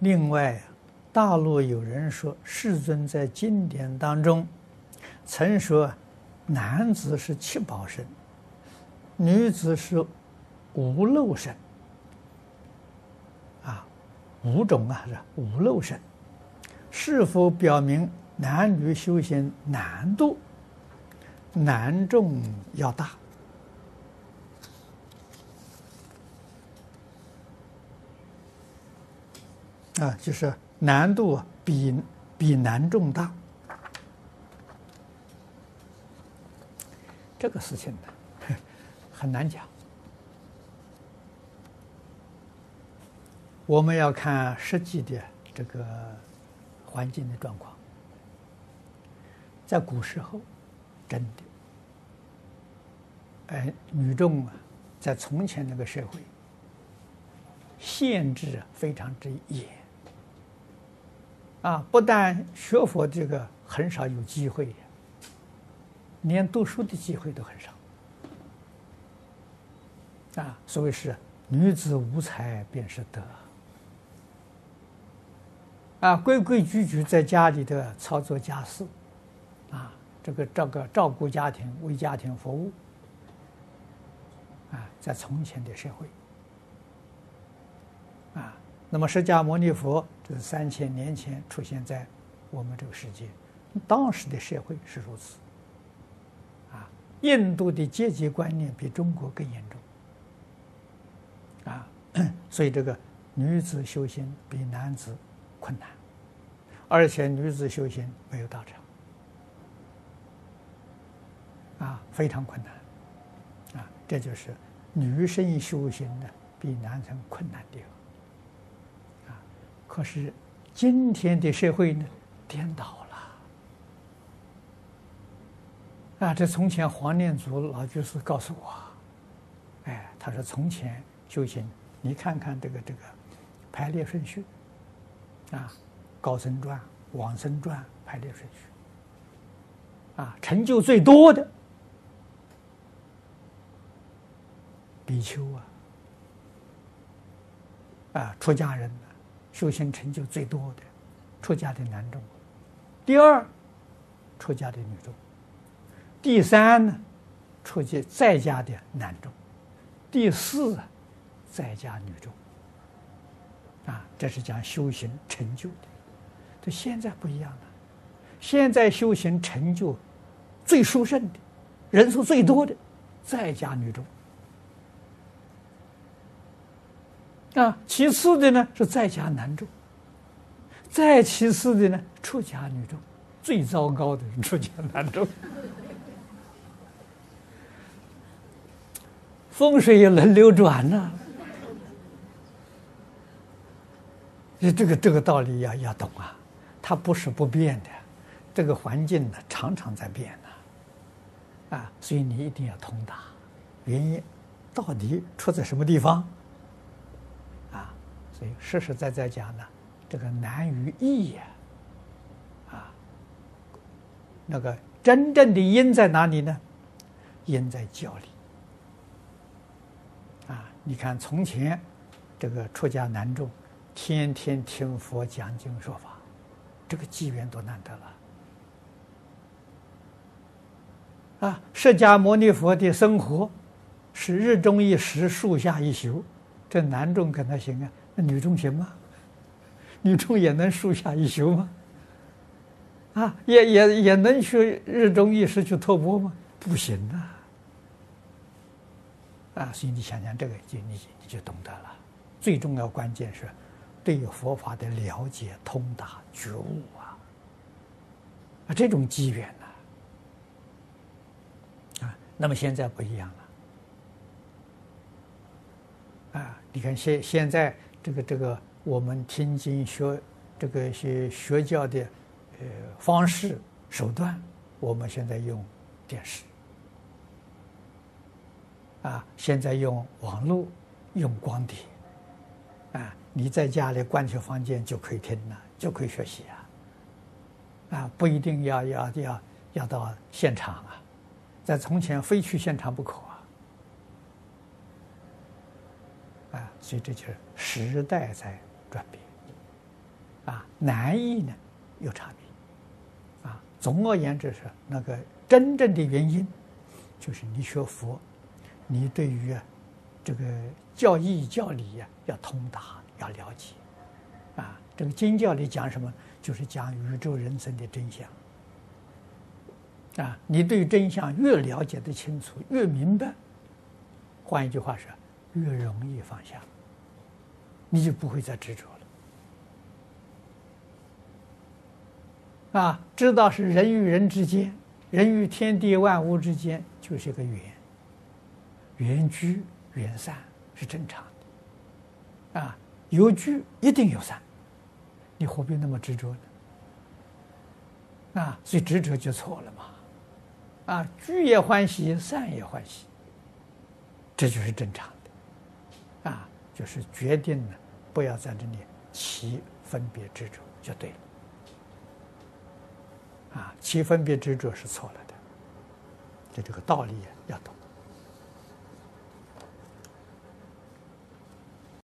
另外，大陆有人说，世尊在经典当中曾说，男子是七宝身，女子是无漏身。啊，五种啊，是无漏身，是否表明男女修行难度难重要大？啊，就是难度比比难重大，这个事情呢，很难讲。我们要看实际的这个环境的状况。在古时候，真的，哎，女众啊，在从前那个社会，限制啊非常之严。啊，不但学佛这个很少有机会，连读书的机会都很少。啊，所谓是女子无才便是德。啊，规规矩矩在家里的操作家事，啊，这个这个照顾家庭，为家庭服务。啊，在从前的社会。啊。那么，释迦牟尼佛就是三千年前出现在我们这个世界，当时的社会是如此。啊，印度的阶级观念比中国更严重。啊，所以这个女子修行比男子困难，而且女子修行没有道场。啊，非常困难。啊，这就是女生修行的比男生困难的地方。可是，今天的社会呢，颠倒了。啊，这从前黄念祖老居士告诉我，哎，他说从前修行，你看看这个这个排列顺序，啊，高僧传、往生传排列顺序，啊，成就最多的比丘啊，啊，出家人。修行成就最多的出家的男众，第二出家的女众，第三呢出家在家的男众，第四在家女众。啊，这是讲修行成就的。这现在不一样了，现在修行成就最殊胜的人数最多的在家女众。啊，其次的呢是在家男众，再其次的呢出家女众，最糟糕的是出家男众，风水也轮流转呢。你这个这个道理要要懂啊，它不是不变的，这个环境呢常常在变呢，啊，所以你一定要通达，原因到底出在什么地方？所以实实在在讲呢，这个难于易呀，啊，那个真正的因在哪里呢？因在教里。啊，你看从前这个出家男众，天天听佛讲经说法，这个机缘多难得了。啊，释迦牟尼佛的生活是日中一时，树下一宿，这男众跟他行啊。那女中行吗？女中也能树下一宿吗？啊，也也也能去日中一时去托钵吗？不行啊！啊，所以你想想这个，就你你就懂得了。最重要关键是对佛法的了解、通达、觉悟啊！啊，这种机缘呐，啊，那么现在不一样了。啊，你看现现在。这个这个，我们听经学这个些学教的呃方式手段，我们现在用电视。啊，现在用网络，用光碟。啊，你在家里关起房间就可以听了，就可以学习啊，啊，不一定要要要要到现场啊，在从前非去现场不可。啊，所以这就是时代在转变，啊，难易呢有差别，啊，总而言之是那个真正的原因，就是你学佛，你对于这个教义教理呀要通达，要了解，啊，这个经教里讲什么？就是讲宇宙人生的真相，啊，你对真相越了解的清楚，越明白，换一句话说，越容易放下，你就不会再执着了。啊，知道是人与人之间，人与天地万物之间就是一个缘，缘聚缘散是正常的。啊，有聚一定有散，你何必那么执着呢？啊，所以执着就错了嘛。啊，聚也欢喜，散也欢喜，这就是正常。就是决定了不要在这里起分别执着就对了。啊，起分别执着是错了的，就这个道理要懂。